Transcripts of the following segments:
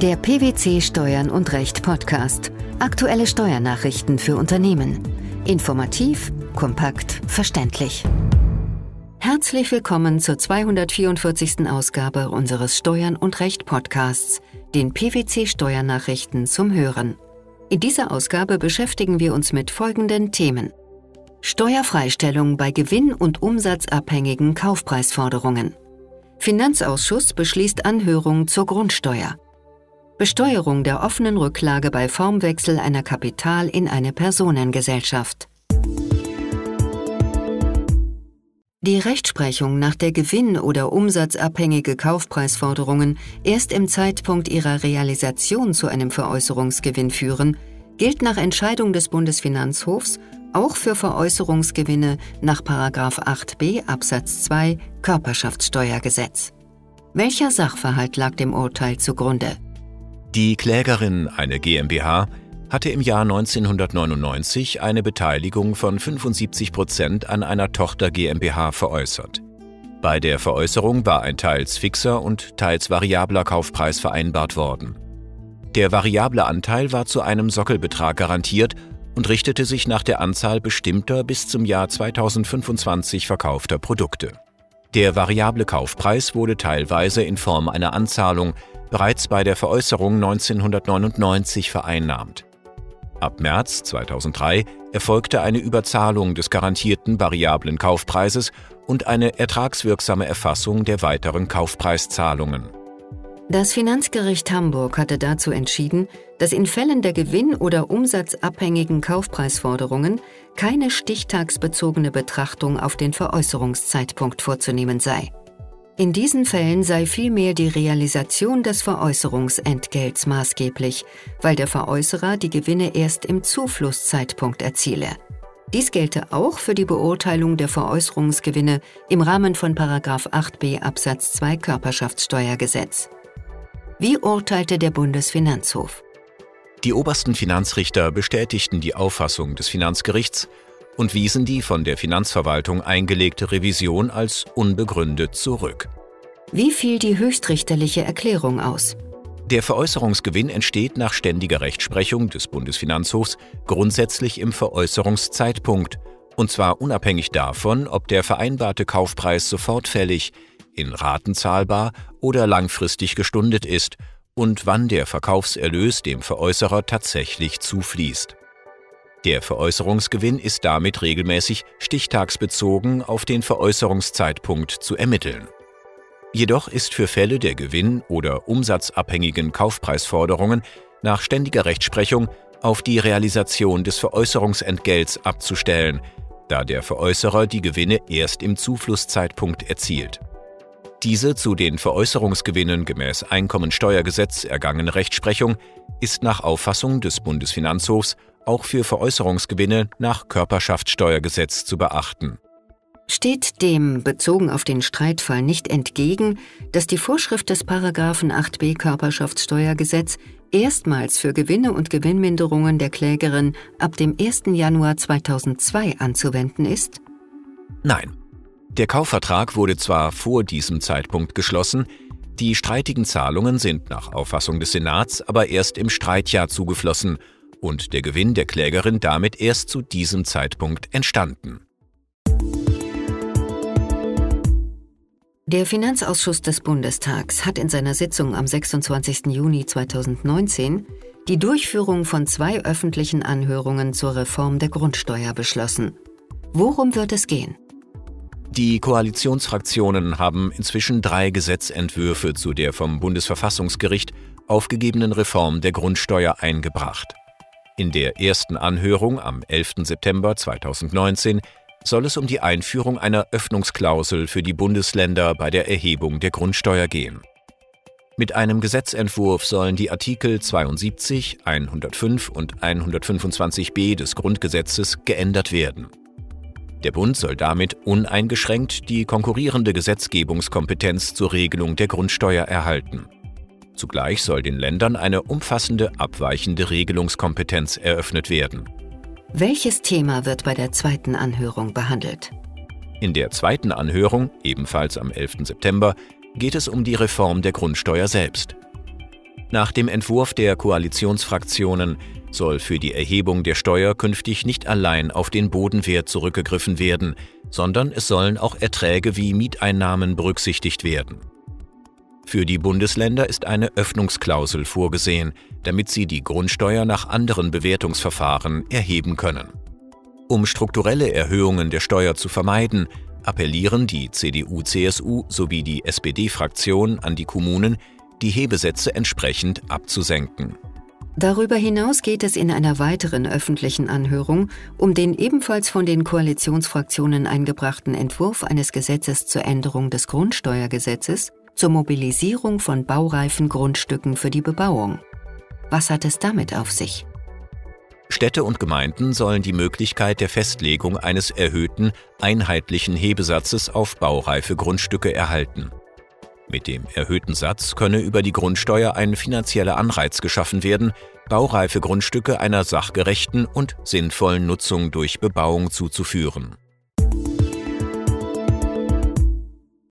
Der PwC Steuern und Recht Podcast. Aktuelle Steuernachrichten für Unternehmen. Informativ, kompakt, verständlich. Herzlich willkommen zur 244. Ausgabe unseres Steuern und Recht Podcasts, den PwC Steuernachrichten zum Hören. In dieser Ausgabe beschäftigen wir uns mit folgenden Themen. Steuerfreistellung bei gewinn- und umsatzabhängigen Kaufpreisforderungen. Finanzausschuss beschließt Anhörung zur Grundsteuer. Besteuerung der offenen Rücklage bei Formwechsel einer Kapital in eine Personengesellschaft. Die Rechtsprechung nach der gewinn- oder umsatzabhängige Kaufpreisforderungen erst im Zeitpunkt ihrer Realisation zu einem Veräußerungsgewinn führen, gilt nach Entscheidung des Bundesfinanzhofs auch für Veräußerungsgewinne nach 8b Absatz 2 Körperschaftssteuergesetz. Welcher Sachverhalt lag dem Urteil zugrunde? Die Klägerin, eine GmbH, hatte im Jahr 1999 eine Beteiligung von 75 Prozent an einer Tochter GmbH veräußert. Bei der Veräußerung war ein teils fixer und teils variabler Kaufpreis vereinbart worden. Der variable Anteil war zu einem Sockelbetrag garantiert und richtete sich nach der Anzahl bestimmter bis zum Jahr 2025 verkaufter Produkte. Der variable Kaufpreis wurde teilweise in Form einer Anzahlung bereits bei der Veräußerung 1999 vereinnahmt. Ab März 2003 erfolgte eine Überzahlung des garantierten variablen Kaufpreises und eine ertragswirksame Erfassung der weiteren Kaufpreiszahlungen. Das Finanzgericht Hamburg hatte dazu entschieden, dass in Fällen der gewinn- oder umsatzabhängigen Kaufpreisforderungen keine stichtagsbezogene Betrachtung auf den Veräußerungszeitpunkt vorzunehmen sei. In diesen Fällen sei vielmehr die Realisation des Veräußerungsentgelts maßgeblich, weil der Veräußerer die Gewinne erst im Zuflusszeitpunkt erziele. Dies gelte auch für die Beurteilung der Veräußerungsgewinne im Rahmen von 8b Absatz 2 Körperschaftssteuergesetz. Wie urteilte der Bundesfinanzhof? Die obersten Finanzrichter bestätigten die Auffassung des Finanzgerichts und wiesen die von der Finanzverwaltung eingelegte Revision als unbegründet zurück. Wie fiel die höchstrichterliche Erklärung aus? Der Veräußerungsgewinn entsteht nach ständiger Rechtsprechung des Bundesfinanzhofs grundsätzlich im Veräußerungszeitpunkt, und zwar unabhängig davon, ob der vereinbarte Kaufpreis sofort fällig, in Raten zahlbar oder langfristig gestundet ist und wann der Verkaufserlös dem Veräußerer tatsächlich zufließt. Der Veräußerungsgewinn ist damit regelmäßig stichtagsbezogen auf den Veräußerungszeitpunkt zu ermitteln. Jedoch ist für Fälle der gewinn- oder umsatzabhängigen Kaufpreisforderungen nach ständiger Rechtsprechung auf die Realisation des Veräußerungsentgelts abzustellen, da der Veräußerer die Gewinne erst im Zuflusszeitpunkt erzielt. Diese zu den Veräußerungsgewinnen gemäß Einkommensteuergesetz ergangene Rechtsprechung ist nach Auffassung des Bundesfinanzhofs auch für Veräußerungsgewinne nach Körperschaftssteuergesetz zu beachten. Steht dem bezogen auf den Streitfall nicht entgegen, dass die Vorschrift des Paragraphen 8b Körperschaftssteuergesetz erstmals für Gewinne und Gewinnminderungen der Klägerin ab dem 1. Januar 2002 anzuwenden ist? Nein. Der Kaufvertrag wurde zwar vor diesem Zeitpunkt geschlossen, die streitigen Zahlungen sind nach Auffassung des Senats aber erst im Streitjahr zugeflossen und der Gewinn der Klägerin damit erst zu diesem Zeitpunkt entstanden. Der Finanzausschuss des Bundestags hat in seiner Sitzung am 26. Juni 2019 die Durchführung von zwei öffentlichen Anhörungen zur Reform der Grundsteuer beschlossen. Worum wird es gehen? Die Koalitionsfraktionen haben inzwischen drei Gesetzentwürfe zu der vom Bundesverfassungsgericht aufgegebenen Reform der Grundsteuer eingebracht. In der ersten Anhörung am 11. September 2019 soll es um die Einführung einer Öffnungsklausel für die Bundesländer bei der Erhebung der Grundsteuer gehen. Mit einem Gesetzentwurf sollen die Artikel 72, 105 und 125b des Grundgesetzes geändert werden. Der Bund soll damit uneingeschränkt die konkurrierende Gesetzgebungskompetenz zur Regelung der Grundsteuer erhalten. Zugleich soll den Ländern eine umfassende abweichende Regelungskompetenz eröffnet werden. Welches Thema wird bei der zweiten Anhörung behandelt? In der zweiten Anhörung, ebenfalls am 11. September, geht es um die Reform der Grundsteuer selbst. Nach dem Entwurf der Koalitionsfraktionen soll für die Erhebung der Steuer künftig nicht allein auf den Bodenwert zurückgegriffen werden, sondern es sollen auch Erträge wie Mieteinnahmen berücksichtigt werden. Für die Bundesländer ist eine Öffnungsklausel vorgesehen, damit sie die Grundsteuer nach anderen Bewertungsverfahren erheben können. Um strukturelle Erhöhungen der Steuer zu vermeiden, appellieren die CDU-CSU sowie die SPD-Fraktion an die Kommunen, die Hebesätze entsprechend abzusenken. Darüber hinaus geht es in einer weiteren öffentlichen Anhörung um den ebenfalls von den Koalitionsfraktionen eingebrachten Entwurf eines Gesetzes zur Änderung des Grundsteuergesetzes zur Mobilisierung von baureifen Grundstücken für die Bebauung. Was hat es damit auf sich? Städte und Gemeinden sollen die Möglichkeit der Festlegung eines erhöhten, einheitlichen Hebesatzes auf baureife Grundstücke erhalten. Mit dem erhöhten Satz könne über die Grundsteuer ein finanzieller Anreiz geschaffen werden, baureife Grundstücke einer sachgerechten und sinnvollen Nutzung durch Bebauung zuzuführen.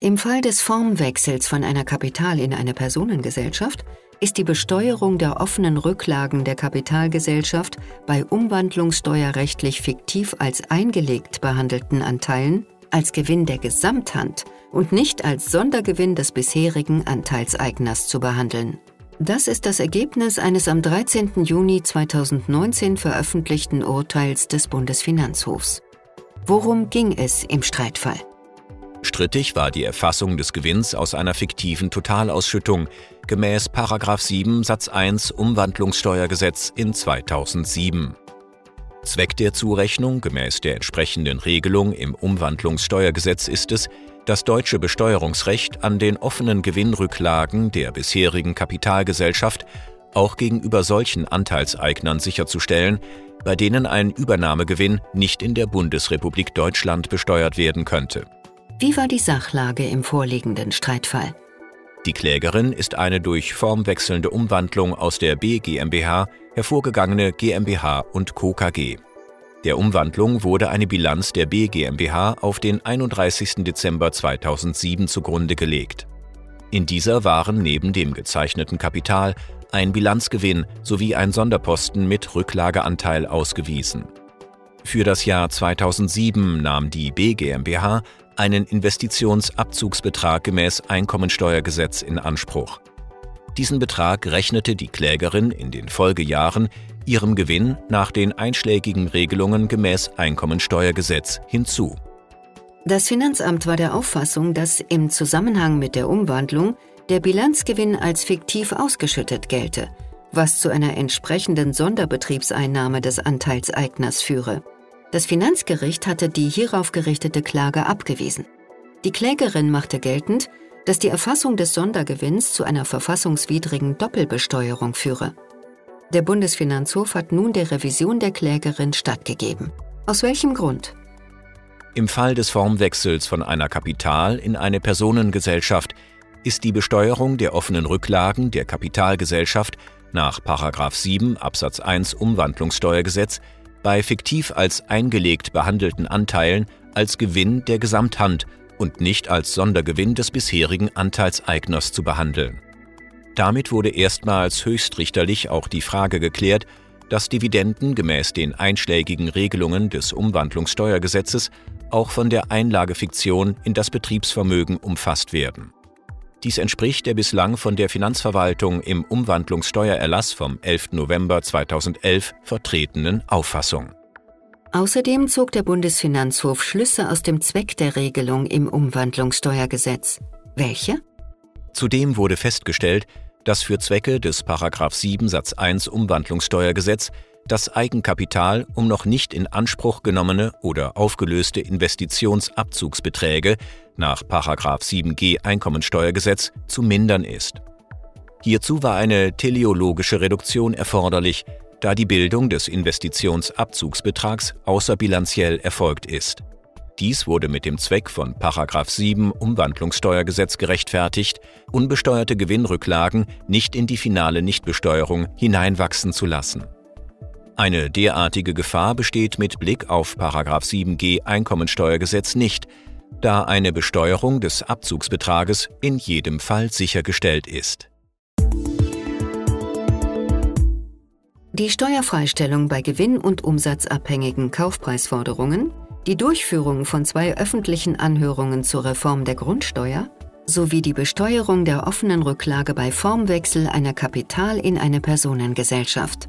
Im Fall des Formwechsels von einer Kapital in eine Personengesellschaft ist die Besteuerung der offenen Rücklagen der Kapitalgesellschaft bei umwandlungssteuerrechtlich fiktiv als eingelegt behandelten Anteilen als Gewinn der Gesamthand und nicht als Sondergewinn des bisherigen Anteilseigners zu behandeln. Das ist das Ergebnis eines am 13. Juni 2019 veröffentlichten Urteils des Bundesfinanzhofs. Worum ging es im Streitfall? Strittig war die Erfassung des Gewinns aus einer fiktiven Totalausschüttung gemäß 7 Satz 1 Umwandlungssteuergesetz in 2007. Zweck der Zurechnung gemäß der entsprechenden Regelung im Umwandlungssteuergesetz ist es, das deutsche Besteuerungsrecht an den offenen Gewinnrücklagen der bisherigen Kapitalgesellschaft auch gegenüber solchen Anteilseignern sicherzustellen, bei denen ein Übernahmegewinn nicht in der Bundesrepublik Deutschland besteuert werden könnte. Wie war die Sachlage im vorliegenden Streitfall? Die Klägerin ist eine durch formwechselnde Umwandlung aus der B GmbH hervorgegangene GmbH und Co. KG. Der Umwandlung wurde eine Bilanz der B GmbH auf den 31. Dezember 2007 zugrunde gelegt. In dieser waren neben dem gezeichneten Kapital ein Bilanzgewinn sowie ein Sonderposten mit Rücklageanteil ausgewiesen. Für das Jahr 2007 nahm die B GmbH einen Investitionsabzugsbetrag gemäß Einkommensteuergesetz in Anspruch. Diesen Betrag rechnete die Klägerin in den Folgejahren ihrem Gewinn nach den einschlägigen Regelungen gemäß Einkommensteuergesetz hinzu. Das Finanzamt war der Auffassung, dass im Zusammenhang mit der Umwandlung der Bilanzgewinn als fiktiv ausgeschüttet gelte, was zu einer entsprechenden Sonderbetriebseinnahme des Anteilseigners führe. Das Finanzgericht hatte die hierauf gerichtete Klage abgewiesen. Die Klägerin machte geltend, dass die Erfassung des Sondergewinns zu einer verfassungswidrigen Doppelbesteuerung führe. Der Bundesfinanzhof hat nun der Revision der Klägerin stattgegeben. Aus welchem Grund? Im Fall des Formwechsels von einer Kapital in eine Personengesellschaft ist die Besteuerung der offenen Rücklagen der Kapitalgesellschaft nach 7 Absatz 1 Umwandlungssteuergesetz bei fiktiv als eingelegt behandelten Anteilen als Gewinn der Gesamthand und nicht als Sondergewinn des bisherigen Anteilseigners zu behandeln. Damit wurde erstmals höchstrichterlich auch die Frage geklärt, dass Dividenden gemäß den einschlägigen Regelungen des Umwandlungssteuergesetzes auch von der Einlagefiktion in das Betriebsvermögen umfasst werden. Dies entspricht der bislang von der Finanzverwaltung im Umwandlungssteuererlass vom 11. November 2011 vertretenen Auffassung. Außerdem zog der Bundesfinanzhof Schlüsse aus dem Zweck der Regelung im Umwandlungssteuergesetz. Welche? Zudem wurde festgestellt, dass für Zwecke des 7 Satz 1 Umwandlungssteuergesetz das Eigenkapital um noch nicht in Anspruch genommene oder aufgelöste Investitionsabzugsbeträge nach 7g Einkommensteuergesetz zu mindern ist. Hierzu war eine teleologische Reduktion erforderlich, da die Bildung des Investitionsabzugsbetrags außerbilanziell erfolgt ist. Dies wurde mit dem Zweck von 7 Umwandlungssteuergesetz gerechtfertigt, unbesteuerte Gewinnrücklagen nicht in die finale Nichtbesteuerung hineinwachsen zu lassen. Eine derartige Gefahr besteht mit Blick auf 7g Einkommensteuergesetz nicht, da eine Besteuerung des Abzugsbetrages in jedem Fall sichergestellt ist. die Steuerfreistellung bei gewinn- und umsatzabhängigen Kaufpreisforderungen, die Durchführung von zwei öffentlichen Anhörungen zur Reform der Grundsteuer sowie die Besteuerung der offenen Rücklage bei Formwechsel einer Kapital in eine Personengesellschaft.